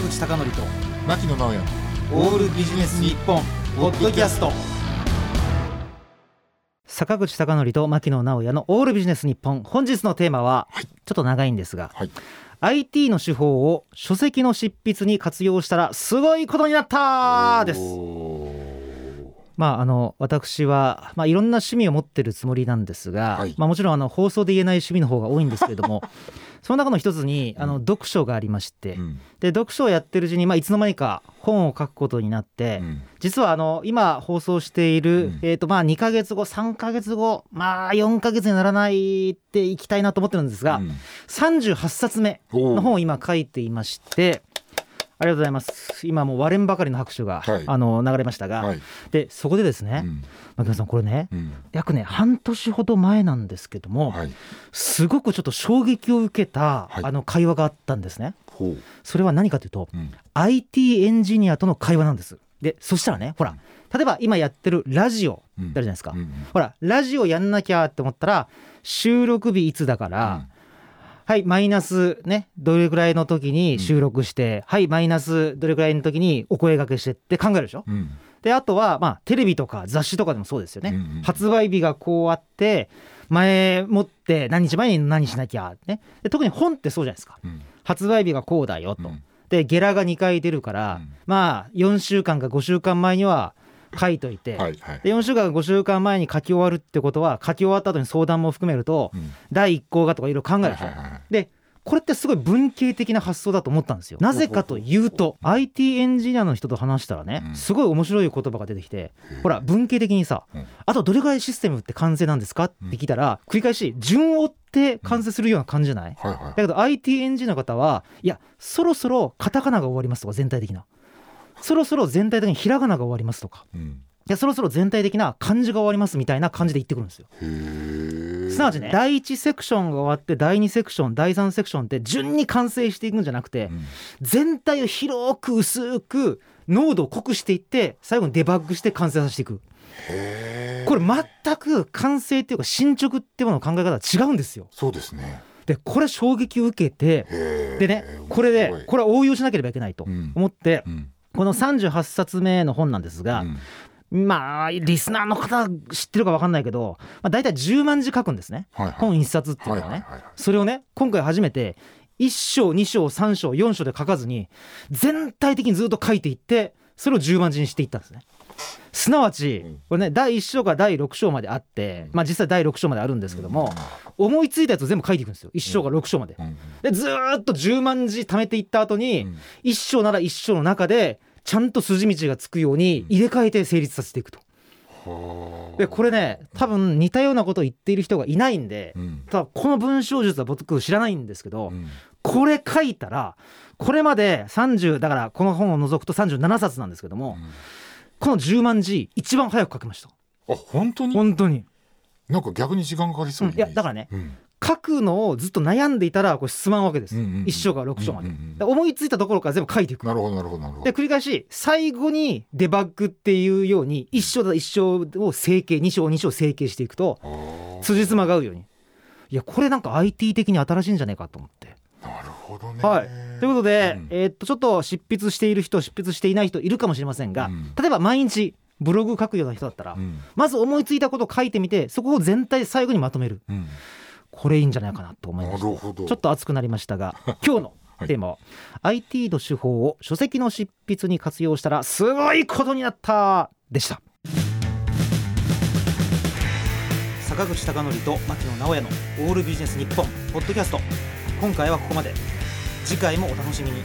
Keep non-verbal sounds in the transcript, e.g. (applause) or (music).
坂口孝則と牧野直哉。オールビジネス日本ポッドキャスト。坂口孝則と牧野直哉のオールビジネス日本。本日のテーマは、はい。ちょっと長いんですが、はい。IT の手法を書籍の執筆に活用したらすごいことになったです。おまああの私は、まあ、いろんな趣味を持ってるつもりなんですが、はい。まあ、もちろんあの放送で言えない趣味の方が多いんですけれども (laughs) その中の一つにあの読書がありまして、ーうん。で読書をやってるうちに、まあ、いつの間にか本を書くことになって、うん。実はあの今放送している、うん。えーとまあ、2ヶ月後3ヶ月後まあ4ヶ月にならないっていきたいなと思ってるんですが、うん。38冊目の本を今書いていましてありがとうございます。今もう割れんばかりの拍手が、はい。あの流れましたが、はい。でそこでですね、うん。牧野さんこれねうん。約ね半年ほど前なんですけども、はい。すごくちょっと衝撃を受けた、はい。あの会話があったんですね。それは何かというと、うん。IT エンジニアとの会話なんです。でそしたらねほら例えば今やってるラジオうんってあるじゃないですか、うん。ほらラジオやんなきゃって思ったら収録日いつだから、はいマイナスねどれぐらいの時に収録して、はいマイナスどれぐらいの時にお声掛けしてって考えるでしょ？うん。うんであとはまあテレビとか雑誌とかでもそうですよね、うんうん発売日がこうあって前もって何日前に何しなきゃね。で特に本ってそうじゃないですか。うん。発売日がこうだよと、うん。でゲラが2回出るから、うん。まあ4週間か5週間前には書いといて、はいはい。で4週間か5週間前に書き終わるってことは書き終わった後に相談も含めると、うん。第1項がとかいろいろ考えるでしょ、はいはいはいでこれってすごい文系的な発想だと思ったんですよ。なぜかというと IT エンジニアの人と話したらね、うん。すごい面白い言葉が出てきてほら文系的にさ、うん。あとどれぐらいシステムって完成なんですかって聞いたら、繰り返し順を追って完成するような感じじゃない、はいはいだけど IT エンジニアの方はいやそろそろカタカナが終わりますとか全体的なそろそろ全体的にひらがなが終わりますとか。うん。いやそろそろ全体的な漢字が終わりますみたいな感じで言ってくるんですよ。すなわちね第1セクションが終わって第2セクション第3セクションって順に完成していくんじゃなくてうん。全体を広く薄く濃度を濃くしていって最後にデバッグして完成させていく。これ全く完成っていうか進捗っていうものの考え方は違うんですよ。そうですね。でこれ衝撃を受けてでねこれでこれは応用しなければいけないとうん。思ってうんこの38冊目の本なんですがうん。まあリスナーの方知ってるか分かんないけど、まあ、大体10万字書くんですね。はいはい。本1冊っていうのはね、はいはいはいはい。それをね今回初めて1章2章3章4章で書かずに全体的にずっと書いていってそれを10万字にしていったんですね。すなわちうん。これね第1章から第6章まであってまあ実際第6章まであるんですけども思いついたやつを全部書いていくんですよ。1章から6章まで。でずーっと10万字貯めていった後にうん。1章なら1章の中でちゃんと筋道がつくように入れ替えて成立させていくと。はあ。でこれね多分似たようなことを言っている人がいないんでうん。ただこの文章術は僕知らないんですけど、うん。これ書いたらこれまで30だからこの本を除くと37冊なんですけども、この10万字一番早く書けました。あ本当に？本当に、なんか逆に時間かかりそううん。いやだからねうん書くのをずっと悩んでいたらこれ進まんわけです、うんうんうん。1章から6章まで、うんうんうん。で思いついたところから全部書いていく。なるほどなるほど。なるほどで繰り返し最後にデバッグっていうように1章だ1章を整形2章2章整形していくと辻褄が合うように。いやこれなんか IT 的に新しいんじゃないかと思って。なるほどね。はい、ということで、うん。えーっとちょっと執筆している人執筆していない人いるかもしれませんが、うん。例えば毎日ブログ書くような人だったら、うん。まず思いついたことを書いてみてそこを全体で最後にまとめる。うんこれいいんじゃないかなと思いました。なるほど。ちょっと熱くなりましたが (laughs) 今日のテーマは、IT の手法を書籍の執筆に活用したらすごいことになったでした。坂口孝則と牧野直哉のオールビジネス日本ポッドキャスト。今回はここまで。次回もお楽しみに